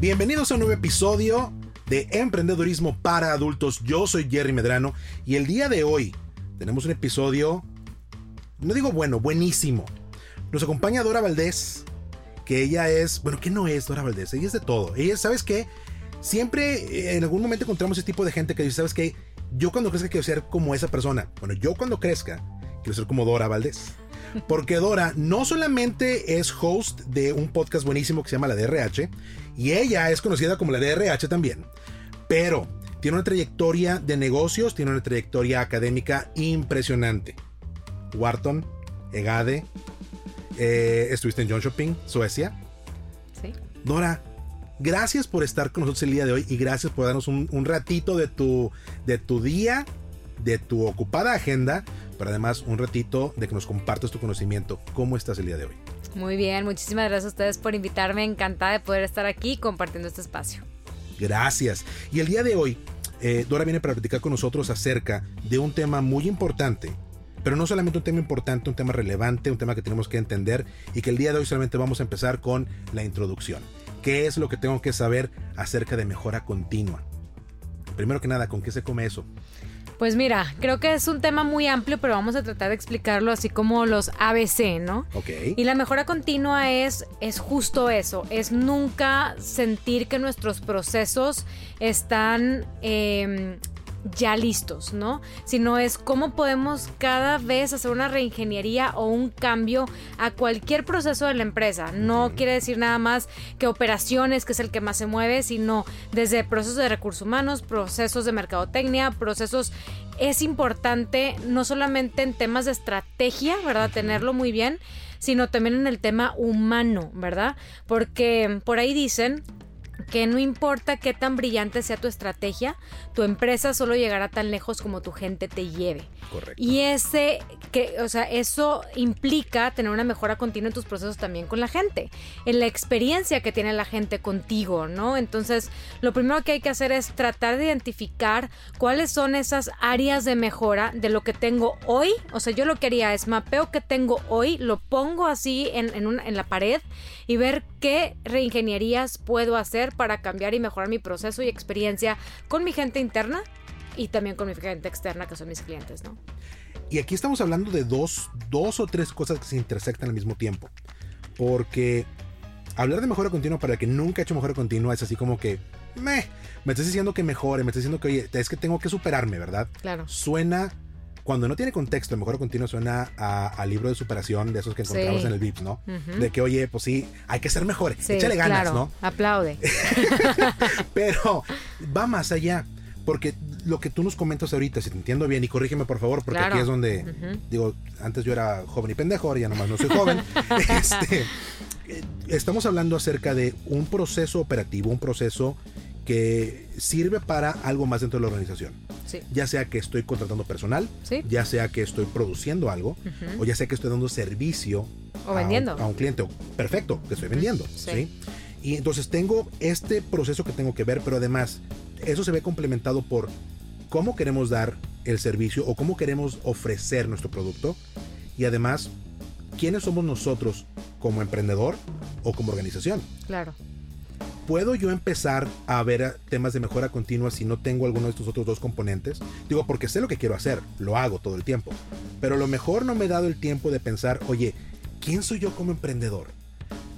Bienvenidos a un nuevo episodio de Emprendedurismo para Adultos. Yo soy Jerry Medrano y el día de hoy tenemos un episodio, no digo bueno, buenísimo. Nos acompaña Dora Valdés, que ella es, bueno, ¿qué no es Dora Valdés? Ella es de todo. Ella, ¿sabes qué? Siempre eh, en algún momento encontramos ese tipo de gente que dice, ¿sabes qué? Yo cuando crezca quiero ser como esa persona. Bueno, yo cuando crezca quiero ser como Dora Valdés. Porque Dora no solamente es host de un podcast buenísimo que se llama La DRH, y ella es conocida como la DRH también. Pero tiene una trayectoria de negocios, tiene una trayectoria académica impresionante. Wharton, EGADE, eh, estuviste en John Shopping, Suecia. Sí. Dora, gracias por estar con nosotros el día de hoy y gracias por darnos un, un ratito de tu, de tu día, de tu ocupada agenda, pero además un ratito de que nos compartas tu conocimiento. ¿Cómo estás el día de hoy? Muy bien, muchísimas gracias a ustedes por invitarme. Encantada de poder estar aquí compartiendo este espacio. Gracias. Y el día de hoy, eh, Dora viene para platicar con nosotros acerca de un tema muy importante. Pero no solamente un tema importante, un tema relevante, un tema que tenemos que entender y que el día de hoy solamente vamos a empezar con la introducción. ¿Qué es lo que tengo que saber acerca de mejora continua? Primero que nada, ¿con qué se come eso? Pues mira, creo que es un tema muy amplio, pero vamos a tratar de explicarlo así como los ABC, ¿no? Ok. Y la mejora continua es, es justo eso, es nunca sentir que nuestros procesos están eh, ya listos, ¿no? Sino es cómo podemos cada vez hacer una reingeniería o un cambio a cualquier proceso de la empresa. No quiere decir nada más que operaciones, que es el que más se mueve, sino desde procesos de recursos humanos, procesos de mercadotecnia, procesos es importante no solamente en temas de estrategia, ¿verdad? Tenerlo muy bien, sino también en el tema humano, ¿verdad? Porque por ahí dicen que no importa qué tan brillante sea tu estrategia, tu empresa solo llegará tan lejos como tu gente te lleve. Correcto. Y ese que, o sea, eso implica tener una mejora continua en tus procesos también con la gente, en la experiencia que tiene la gente contigo, ¿no? Entonces, lo primero que hay que hacer es tratar de identificar cuáles son esas áreas de mejora de lo que tengo hoy. O sea, yo lo que haría es mapeo que tengo hoy, lo pongo así en, en, una, en la pared y ver qué reingenierías puedo hacer para cambiar y mejorar mi proceso y experiencia con mi gente interna y también con mi gente externa, que son mis clientes, ¿no? Y aquí estamos hablando de dos, dos o tres cosas que se intersectan al mismo tiempo. Porque hablar de mejora continua para el que nunca ha hecho mejora continua es así como que, meh, me estás diciendo que mejore, me estás diciendo que, oye, es que tengo que superarme, ¿verdad? Claro. Suena, cuando no tiene contexto, el mejora continua suena a, a libro de superación de esos que encontramos Sí. en el VIPS, ¿no? De que, oye, pues sí, hay que ser mejores, Sí, échale ganas, claro. ¿no? Aplaude. Pero va más allá. Porque lo que tú nos comentas ahorita, si te entiendo bien, y corrígeme por favor, porque Claro. aquí es donde, digo, antes yo era joven y pendejo, ahora ya nomás no soy joven. Este, estamos hablando acerca de un proceso operativo, un proceso que sirve para algo más dentro de la organización. Sí. Ya sea que estoy contratando personal, Sí. ya sea que estoy produciendo algo, o ya sea que estoy dando servicio O a un- vendiendo. A, un, cliente. Perfecto, que estoy vendiendo. Sí. ¿sí? Y entonces tengo este proceso que tengo que ver, pero además eso se ve complementado por cómo queremos dar el servicio o cómo queremos ofrecer nuestro producto y además quiénes somos nosotros como emprendedor o como organización. Claro. ¿Puedo yo empezar a ver temas de mejora continua si no tengo alguno de estos otros dos componentes? Digo, porque sé lo que quiero hacer, lo hago todo el tiempo. Pero a lo mejor no me he dado el tiempo de pensar, oye, ¿quién soy yo como emprendedor?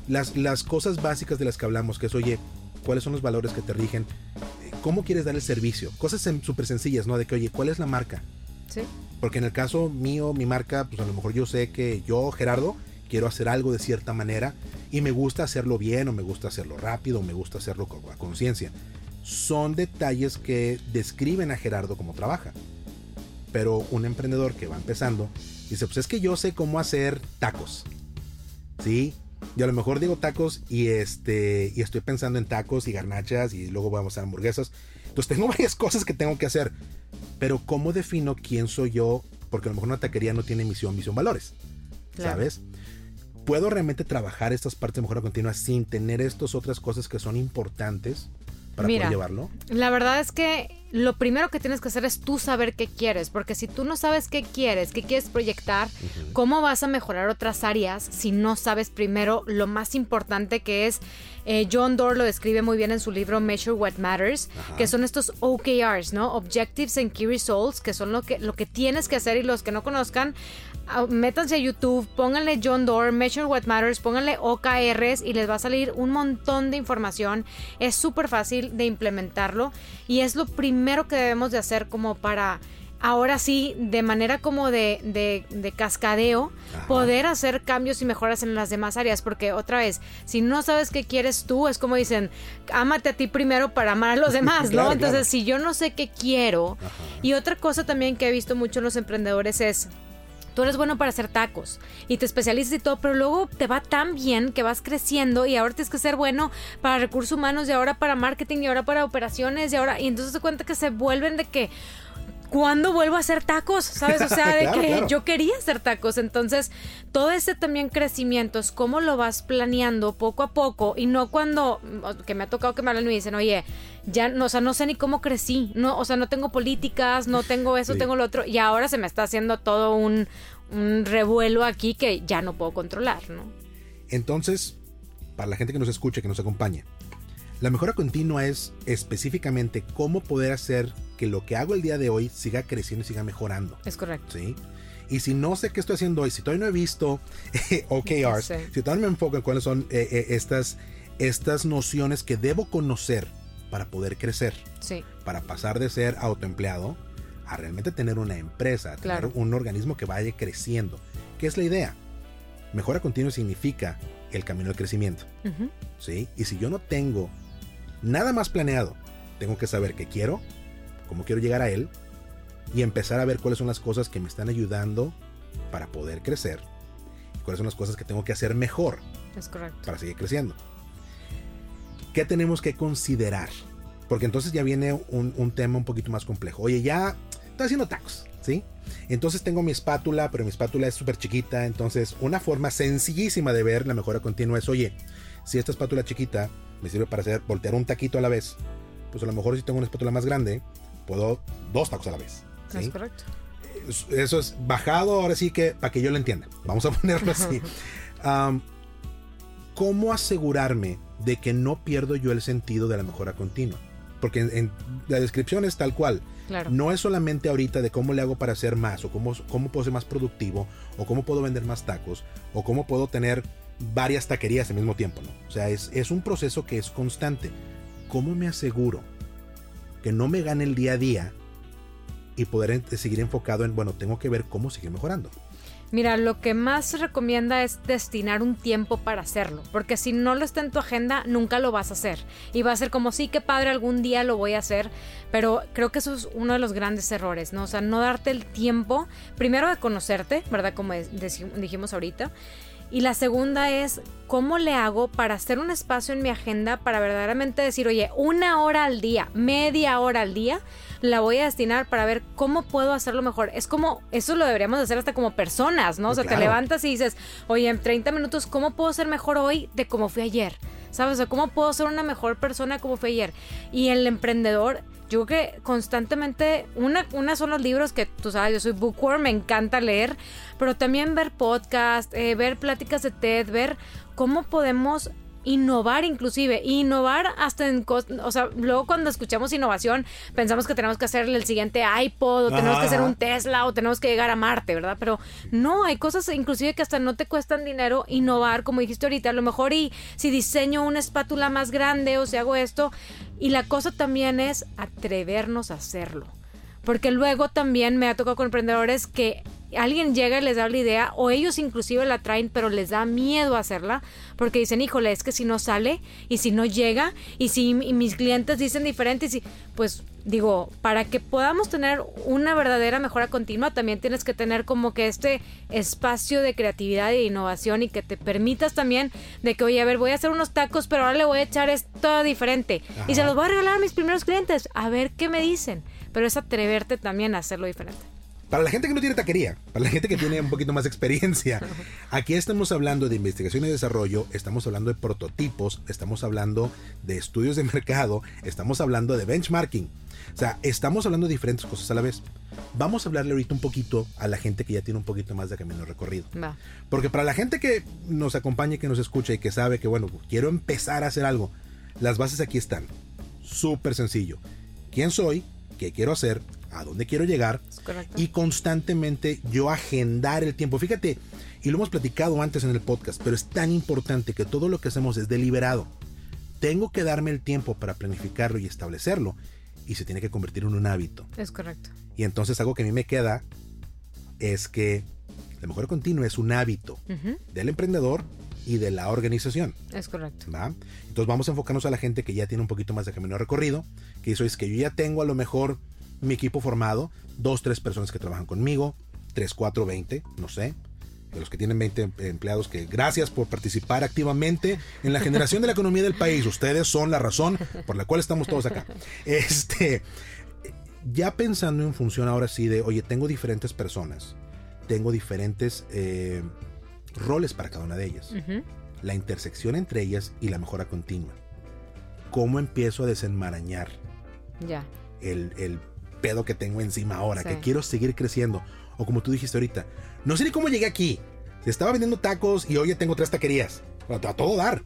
Las, las cosas básicas de las que hablamos, que es, oye, ¿cuáles son los valores que te rigen? ¿Cómo quieres dar el servicio? Cosas súper sencillas, ¿no? De que, oye, ¿cuál es la marca? Sí. Porque en el caso mío, mi marca, pues a lo mejor yo sé que yo, Gerardo, quiero hacer algo de cierta manera y me gusta hacerlo bien o me gusta hacerlo rápido o me gusta hacerlo con conciencia. Son detalles que describen a Gerardo como trabaja. Pero un emprendedor que va empezando dice, pues es que yo sé cómo hacer tacos. ¿Sí? Y a lo mejor digo tacos y este y estoy pensando en tacos y garnachas y luego vamos a hamburguesas. Entonces tengo varias cosas que tengo que hacer. Pero ¿cómo defino quién soy yo? Porque a lo mejor una taquería no tiene misión, misión, valores. ¿Sabes? ¿Puedo realmente trabajar estas partes de mejora continua sin tener estas otras cosas que son importantes para poder llevarlo? La verdad es que lo primero que tienes que hacer es tú saber qué quieres, porque si tú no sabes qué quieres, qué quieres proyectar, ¿cómo vas a mejorar otras áreas si no sabes primero lo más importante que es? Eh, John Doerr lo describe muy bien en su libro Measure What Matters, que son estos OKRs, ¿no? Objectives and Key Results, que son lo que, lo que tienes que hacer y los que no conozcan, ah, métanse a YouTube, pónganle John Doerr, Measure What Matters, pónganle OKRs y les va a salir un montón de información. Es súper fácil de implementarlo y es lo primero primero que debemos de hacer como para ahora sí, de manera como de, de, cascadeo, poder hacer cambios y mejoras en las demás áreas. Porque otra vez, si no sabes qué quieres tú, es como dicen, ámate a ti primero para amar a los demás, ¿no? Entonces, si yo no sé qué quiero, y otra cosa también que he visto mucho en los emprendedores es tú eres bueno para hacer tacos y te especializas y todo, pero luego te va tan bien que vas creciendo y ahora tienes que ser bueno para recursos humanos y ahora para marketing y ahora para operaciones y ahora y entonces te cuenta que se vuelven de que ¿cuándo vuelvo a hacer tacos? ¿Sabes? O sea, de que yo quería hacer tacos. Entonces, todo ese también crecimiento es cómo lo vas planeando poco a poco y no cuando, que me ha tocado que me hablan y me dicen, oye, ya, no, o sea, no sé ni cómo crecí, no, o sea, no tengo políticas, no tengo eso, tengo lo otro, y ahora se me está haciendo todo un, un revuelo aquí que ya no puedo controlar, ¿no? Entonces, para la gente que nos escucha, que nos acompaña, la mejora continua es específicamente cómo poder hacer que lo que hago el día de hoy siga creciendo y siga mejorando. Es correcto. ¿Sí? Y si no sé qué estoy haciendo hoy, si todavía no he visto OKRs, si todavía no me enfoco en cuáles son eh, eh, estas, estas nociones que debo conocer para poder crecer, sí. para pasar de ser autoempleado a realmente tener una empresa, tener un organismo que vaya creciendo. ¿Qué es la idea? Mejora continua significa el camino del crecimiento. ¿sí? Y si yo no tengo nada más planeado, tengo que saber qué quiero, cómo quiero llegar a él y empezar a ver cuáles son las cosas que me están ayudando para poder crecer y cuáles son las cosas que tengo que hacer mejor para seguir creciendo. ¿Qué tenemos que considerar? Porque entonces ya viene un, un tema un poquito más complejo. Oye, ya estoy haciendo tacos, ¿sí? Entonces tengo mi espátula, pero mi espátula es súper chiquita. Entonces, una forma sencillísima de ver la mejora continua es, oye, si esta espátula chiquita me sirve para hacer voltear un taquito a la vez, pues a lo mejor si tengo una espátula más grande, puedo dos tacos a la vez. Es correcto. Eso es bajado, ahora sí que para que yo lo entienda. Vamos a ponerlo así. ¿Cómo asegurarme de que no pierdo yo el sentido de la mejora continua? Porque en, la descripción es tal cual. No es solamente ahorita de cómo le hago para hacer más, o cómo, cómo puedo ser más productivo, o cómo puedo vender más tacos, o cómo puedo tener varias taquerías al mismo tiempo, ¿no? O sea, es, es un proceso que es constante. ¿Cómo me aseguro que no me gane el día a día y poder seguir enfocado en, bueno, tengo que ver cómo seguir mejorando? Mira, lo que más se recomienda es destinar un tiempo para hacerlo, porque si no lo está en tu agenda, nunca lo vas a hacer. Y va a ser como, sí, que padre, algún día lo voy a hacer, pero creo que eso es uno de los grandes errores, ¿no? O sea, no darte el tiempo, primero de conocerte, ¿verdad? Como dijimos ahorita. Y la segunda es, ¿cómo le hago para hacer un espacio en mi agenda para verdaderamente decir, oye, una hora al día, media hora al día, la voy a destinar para ver cómo puedo hacerlo mejor. Es como, eso lo deberíamos hacer hasta como personas, ¿no? O sea, te levantas y dices, oye, en 30 minutos, ¿cómo puedo ser mejor hoy de como fui ayer? ¿Sabes? O ¿cómo puedo ser una mejor persona como fui ayer? Y el emprendedor, yo creo que constantemente, una, una son los libros que tú sabes, yo soy bookworm, me encanta leer, pero también ver podcast, eh, ver pláticas de TED, ver cómo podemos innovar inclusive, innovar hasta en o sea, luego cuando escuchamos innovación pensamos que tenemos que hacerle el siguiente iPod o tenemos que hacer un Tesla o tenemos que llegar a Marte, ¿verdad? Pero no, hay cosas inclusive que hasta no te cuestan dinero innovar, como dijiste ahorita, a lo mejor y si diseño una espátula más grande o si hago esto y la cosa también es atrevernos a hacerlo. Porque luego también me ha tocado con emprendedores que alguien llega y les da la idea o ellos inclusive la traen pero les da miedo hacerla porque dicen híjole es que si no sale y si no llega y si mis clientes dicen diferente y si pues digo, para que podamos tener una verdadera mejora continua, también tienes que tener como que este espacio de creatividad e innovación y que te permitas también de que, oye, a ver, voy a hacer unos tacos, pero ahora le voy a echar esto diferente. Y se los voy a regalar a mis primeros clientes, a ver qué me dicen. Pero es atreverte también a hacerlo diferente. Para la gente que no tiene taquería, para la gente que tiene un poquito más de experiencia, aquí estamos hablando de investigación y desarrollo, estamos hablando de prototipos, estamos hablando de estudios de mercado, estamos hablando de benchmarking. O sea, estamos hablando de diferentes cosas a la vez. Vamos a hablarle ahorita un poquito a la gente que ya tiene un poquito más de camino recorrido. Porque para la gente que nos acompaña que nos escucha y que sabe que, bueno, quiero empezar a hacer algo, las bases aquí están. Súper sencillo. ¿Quién soy? ¿Qué quiero hacer? A dónde quiero llegar y constantemente yo agendar el tiempo. Fíjate, y lo hemos platicado antes en el podcast, pero es tan importante que todo lo que hacemos es deliberado. Tengo que darme el tiempo para planificarlo y establecerlo y se tiene que convertir en un hábito. Es correcto. Y entonces algo que a mí me queda es que la mejora continua es un hábito del emprendedor y de la organización. Es correcto. Entonces vamos a enfocarnos a la gente que ya tiene un poquito más de camino recorrido, que eso es que yo ya tengo a lo mejor mi equipo formado, dos, tres personas que trabajan conmigo, tres, cuatro, veinte, no sé. De los que tienen 20 empleados, que gracias por participar activamente en la generación de la economía del país. Ustedes son la razón por la cual estamos todos acá. Este, ya pensando en función ahora sí de, oye, tengo diferentes personas, tengo diferentes eh, roles para cada una de ellas. La intersección entre ellas y la mejora continua. ¿Cómo empiezo a desenmarañar ya. el, el pedo que tengo encima ahora, que quiero seguir creciendo. O como tú dijiste ahorita, no sé ni cómo llegué aquí. Estaba vendiendo tacos y hoy ya tengo tres taquerías. A todo dar.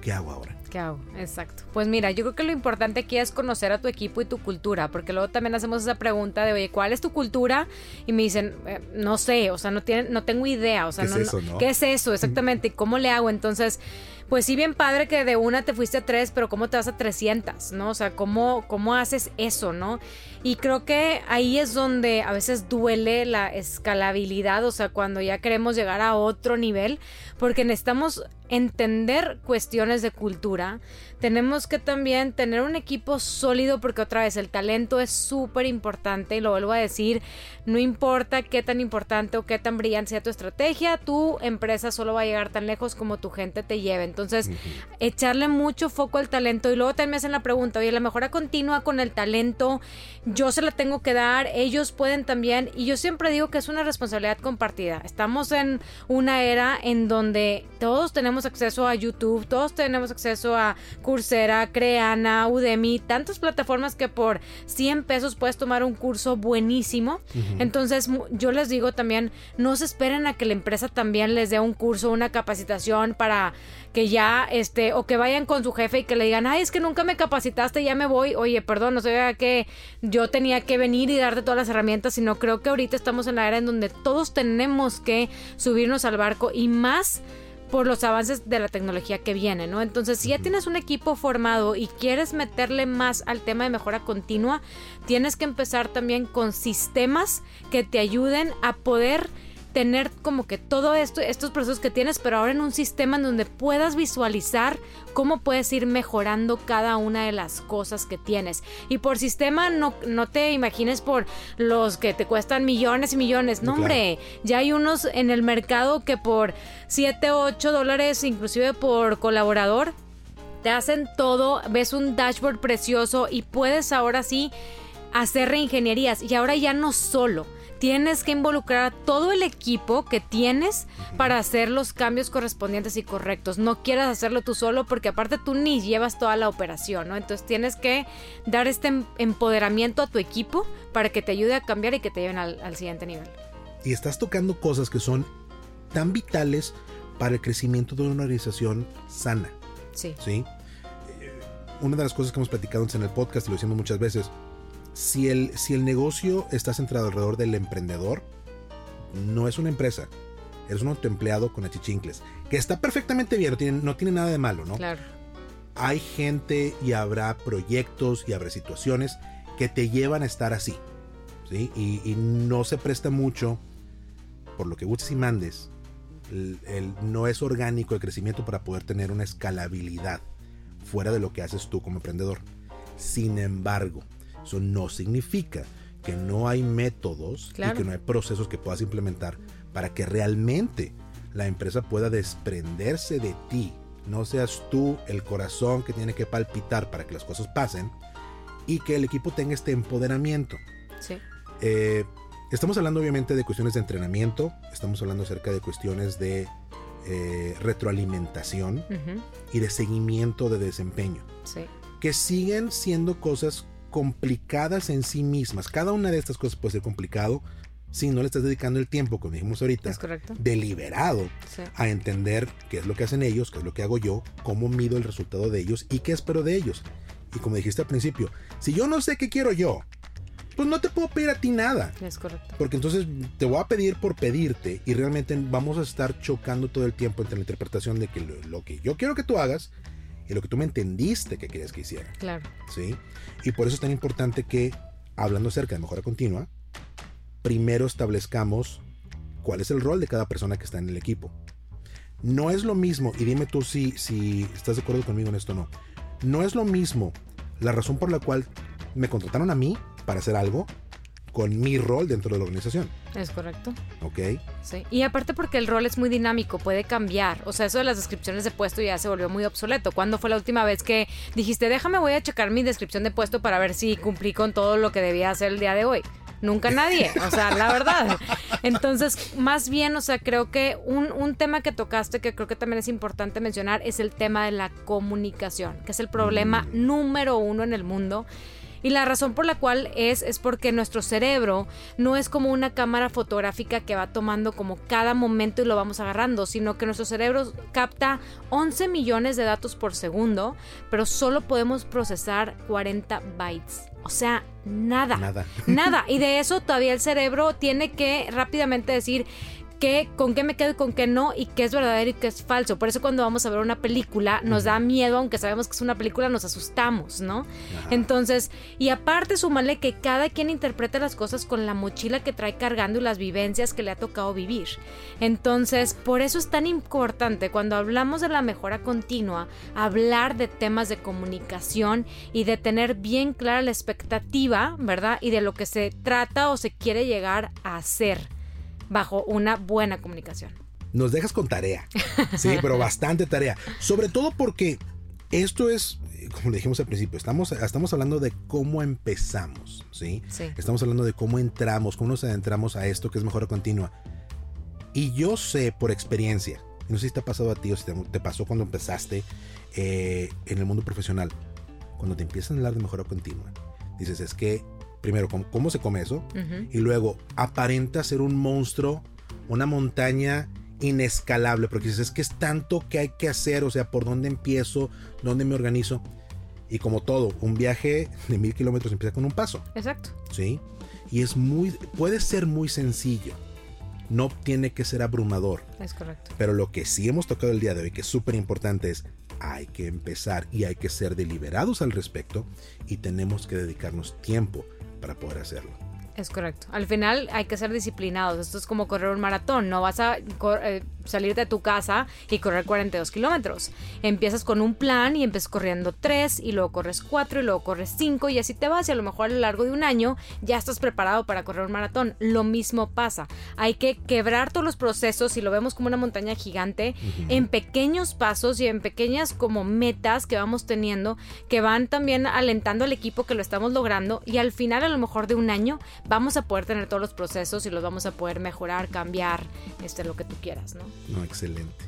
¿Qué hago ahora? ¿Qué hago? Exacto. Pues mira, yo creo que lo importante aquí es conocer a tu equipo y tu cultura, porque luego también hacemos esa pregunta de, oye, ¿cuál es tu cultura? Y me dicen, eh, no sé, o sea, no, tienen, no tengo idea, o sea, ¿Qué no, es eso, no? ¿qué es eso exactamente? ¿Cómo le hago? Entonces, pues sí, bien padre que de una te fuiste a tres, pero ¿cómo te vas a 300? ¿No? O sea, ¿cómo, cómo haces eso, no? Y creo que ahí es donde a veces duele la escalabilidad, o sea, cuando ya queremos llegar a otro nivel, porque necesitamos entender cuestiones de cultura, tenemos que también tener un equipo sólido porque otra vez el talento es súper importante y lo vuelvo a decir, no importa qué tan importante o qué tan brillante sea tu estrategia, tu empresa solo va a llegar tan lejos como tu gente te lleve. Entonces, echarle mucho foco al talento y luego también me hacen la pregunta, oye, la mejora continua con el talento, yo se la tengo que dar, ellos pueden también y yo siempre digo que es una responsabilidad compartida. Estamos en una era en donde todos tenemos acceso a YouTube, todos tenemos acceso a Coursera, Creana, Udemy, tantas plataformas que por 100 pesos puedes tomar un curso buenísimo. Entonces, yo les digo también, no se esperen a que la empresa también les dé un curso, una capacitación para que ya, este, o que vayan con su jefe y que le digan, ay, es que nunca me capacitaste, ya me voy. Oye, perdón, no sé que yo tenía que venir y darte todas las herramientas, sino creo que ahorita estamos en la era en donde todos tenemos que subirnos al barco y más por los avances de la tecnología que viene, ¿no? Entonces, si ya tienes un equipo formado y quieres meterle más al tema de mejora continua, tienes que empezar también con sistemas que te ayuden a poder tener como que todo esto, estos procesos que tienes, pero ahora en un sistema en donde puedas visualizar cómo puedes ir mejorando cada una de las cosas que tienes. Y por sistema no, no te imagines por los que te cuestan millones y millones. No, hombre, ya hay unos en el mercado que por 7, 8 dólares, inclusive por colaborador, te hacen todo, ves un dashboard precioso y puedes ahora sí hacer reingenierías. Y ahora ya no solo tienes que involucrar a todo el equipo que tienes para hacer los cambios correspondientes y correctos. No quieras hacerlo tú solo porque aparte tú ni llevas toda la operación, ¿no? Entonces tienes que dar este em-, empoderamiento a tu equipo para que te ayude a cambiar y que te lleven al, siguiente nivel. Y estás tocando cosas que son tan vitales para el crecimiento de una organización sana. Sí. ¿Sí? Eh, una de las cosas que hemos platicado en el podcast y lo decimos muchas veces, si el, si el negocio está centrado alrededor del emprendedor, no es una empresa. Eres un autoempleado con achichincles. Que está perfectamente bien, no tiene, no tiene nada de malo, ¿no? Claro. Hay gente y habrá proyectos y habrá situaciones que te llevan a estar así. ¿sí? Y, no se presta mucho, por lo que gustes y mandes, el, no es orgánico el crecimiento para poder tener una escalabilidad fuera de lo que haces tú como emprendedor. Sin embargo, Eso no significa que no hay métodos Claro. y que no hay procesos que puedas implementar para que realmente la empresa pueda desprenderse de ti. No seas tú el corazón que tiene que palpitar para que las cosas pasen y que el equipo tenga este empoderamiento. Sí. Eh, estamos hablando obviamente de cuestiones de entrenamiento, estamos hablando acerca de cuestiones de eh, retroalimentación y de seguimiento de desempeño, Sí. que siguen siendo cosas complicadas en sí mismas. Cada una de estas cosas puede ser complicado si no le estás dedicando el tiempo, como dijimos ahorita, deliberado Sí. a entender qué es lo que hacen ellos, qué es lo que hago yo, cómo mido el resultado de ellos y qué espero de ellos. Y como dijiste al principio, si yo no sé qué quiero yo, pues no te puedo pedir a ti nada. Es correcto. Porque entonces te voy a pedir por pedirte y realmente vamos a estar chocando todo el tiempo entre la interpretación de que lo, lo que yo quiero que tú hagas y lo que tú me entendiste que querías que hiciera. Claro. ¿sí? Y por eso es tan importante que, hablando acerca de mejora continua, primero establezcamos cuál es el rol de cada persona que está en el equipo. No es lo mismo, y dime tú si, si estás de acuerdo conmigo en esto o no, no es lo mismo la razón por la cual me contrataron a mí para hacer algo con mi rol dentro de la organización, Es correcto. ¿ok? Sí. Y aparte porque el rol es muy dinámico, puede cambiar. O sea, eso de las descripciones de puesto ya se volvió muy obsoleto. ¿Cuándo fue la última vez que dijiste, déjame, voy a checar mi descripción de puesto para ver si cumplí con todo lo que debía hacer el día de hoy? Nunca nadie, o sea, la verdad. Entonces, más bien, o sea, creo que un, un tema que tocaste que creo que también es importante mencionar es el tema de la comunicación, que es el problema número uno en el mundo. Y la razón por la cual es es porque nuestro cerebro no es como una cámara fotográfica que va tomando como cada momento y lo vamos agarrando, sino que nuestro cerebro capta 11 millones de datos por segundo, pero solo podemos procesar 40 bytes. O sea, nada. Nada. Nada. Y de eso todavía el cerebro tiene que rápidamente decir qué, con qué me quedo y con qué no, y qué es verdadero y qué es falso. Por eso cuando vamos a ver una película nos da miedo, aunque sabemos que es una película, nos asustamos, ¿no? Ajá. Entonces, y aparte súmale que cada quien interpreta las cosas con la mochila que trae cargando y las vivencias que le ha tocado vivir. Entonces, por eso es tan importante cuando hablamos de la mejora continua, hablar de temas de comunicación y de tener bien clara la expectativa, ¿verdad? Y de lo que se trata o se quiere llegar a hacer bajo una buena comunicación. Nos dejas con tarea. Sí, pero bastante tarea. Sobre todo porque esto es, como le dijimos al principio, estamos, estamos hablando de cómo empezamos, ¿sí? Sí. Estamos hablando de cómo entramos, cómo nos adentramos a esto que es mejora continua. Y yo sé por experiencia, no sé si te ha pasado a ti o si te, te pasó cuando empezaste eh, en el mundo profesional, cuando te empiezan a hablar de mejora continua, dices, es que, primero, ¿cómo, cómo se come eso? Y luego aparenta ser un monstruo, una montaña inescalable, porque dices, es que es tanto que hay que hacer, o sea, por dónde empiezo, dónde me organizo. Y como todo, un viaje de mil kilómetros empieza con un paso, Exacto. ¿sí? Y es muy, puede ser muy sencillo, no tiene que ser abrumador, Es correcto. pero lo que sí hemos tocado el día de hoy, que es súper importante, es hay que empezar y hay que ser deliberados al respecto y tenemos que dedicarnos tiempo para poder hacerlo. Es correcto. Al final hay que ser disciplinados. Esto es como correr un maratón. No vas a eh, salir de tu casa y correr 42 kilómetros. Empiezas con un plan y empiezas corriendo 3 y luego corres 4 y luego corres 5 y así te vas y a lo mejor a lo largo de un año ya estás preparado para correr un maratón. Lo mismo pasa. Hay que quebrar todos los procesos y lo vemos como una montaña gigante en pequeños pasos y en pequeñas como metas que vamos teniendo que van también alentando al equipo que lo estamos logrando y al final a lo mejor de un año vamos a poder tener todos los procesos y los vamos a poder mejorar, cambiar, este, lo que tú quieras, ¿no? No, excelente.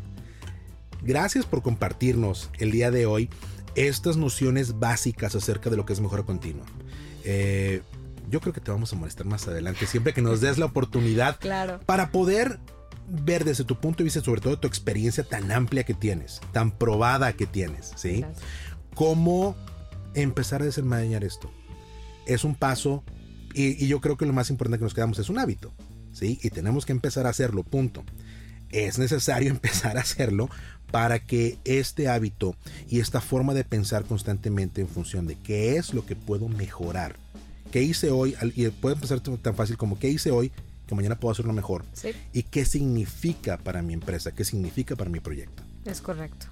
Gracias por compartirnos el día de hoy estas nociones básicas acerca de lo que es mejora continua. Eh, yo creo que te vamos a molestar más adelante, siempre que nos des la oportunidad Claro. para poder ver desde tu punto de vista, sobre todo tu experiencia tan amplia que tienes, tan probada que tienes, ¿sí? Gracias. cómo empezar a desenmarañar esto. Es un paso y, y yo creo que lo más importante que nos quedamos es un hábito, ¿sí? Y tenemos que empezar a hacerlo, punto. Es necesario empezar a hacerlo para que este hábito y esta forma de pensar constantemente en función de qué es lo que puedo mejorar, qué hice hoy, y puede empezar tan fácil como qué hice hoy, que mañana puedo hacerlo mejor, Sí, y qué significa para mi empresa, qué significa para mi proyecto. es correcto.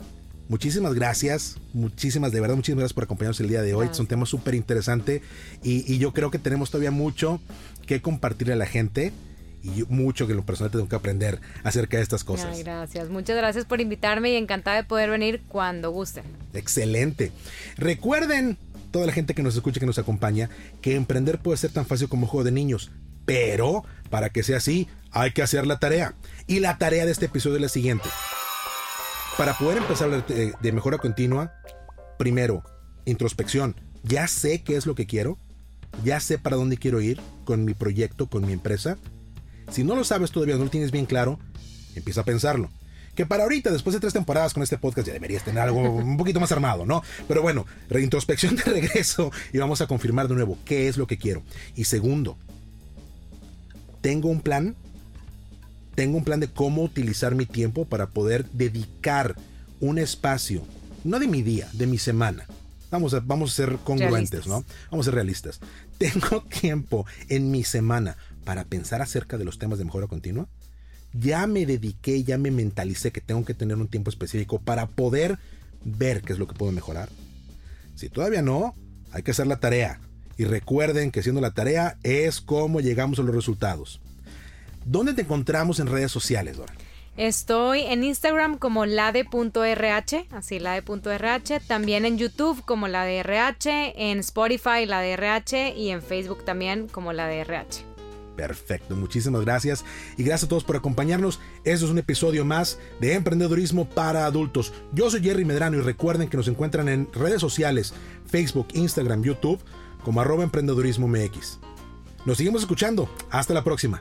muchísimas gracias, muchísimas, de verdad, muchísimas gracias por acompañarnos el día de hoy. Es un tema súper interesante y, y yo creo que tenemos todavía mucho que compartirle a la gente y mucho que en lo personal tengo que aprender acerca de estas cosas. Ay, gracias, muchas gracias por invitarme y encantada de poder venir cuando gusten. Excelente. Recuerden, toda la gente que nos escucha, que nos acompaña, que emprender puede ser tan fácil como un juego de niños, pero para que sea así, hay que hacer la tarea. Y la tarea de este episodio es la siguiente. Para poder empezar de mejora continua, primero, introspección. Ya sé qué es lo que quiero, ya sé para dónde quiero ir con mi proyecto, con mi empresa. Si no lo sabes todavía, no lo tienes bien claro, empieza a pensarlo. Que para ahorita, después de tres temporadas con este podcast, ya deberías tener algo un poquito más armado, ¿no? Pero bueno, reintrospección de regreso y vamos a confirmar de nuevo qué es lo que quiero. Y segundo, tengo un plan tengo un plan de cómo utilizar mi tiempo para poder dedicar un espacio, no de mi día, de mi semana. Vamos a, vamos a ser congruentes, ¿no? Vamos a ser realistas. Tengo tiempo en mi semana para pensar acerca de los temas de mejora continua. Ya me dediqué, ya me mentalicé que tengo que tener un tiempo específico para poder ver qué es lo que puedo mejorar. Si todavía no, hay que hacer la tarea. Y recuerden que siendo la tarea es cómo llegamos a los resultados. ¿Dónde te encontramos en redes sociales, Dora? Estoy en Instagram como lade.rh, así lade.rh, también en YouTube como la RH, en Spotify la RH y en Facebook también como la RH. Perfecto, muchísimas gracias y gracias a todos por acompañarnos. Este es un episodio más de Emprendedurismo para Adultos. Yo soy Jerry Medrano y recuerden que nos encuentran en redes sociales, Facebook, Instagram, YouTube como arroba MX. Nos seguimos escuchando. Hasta la próxima.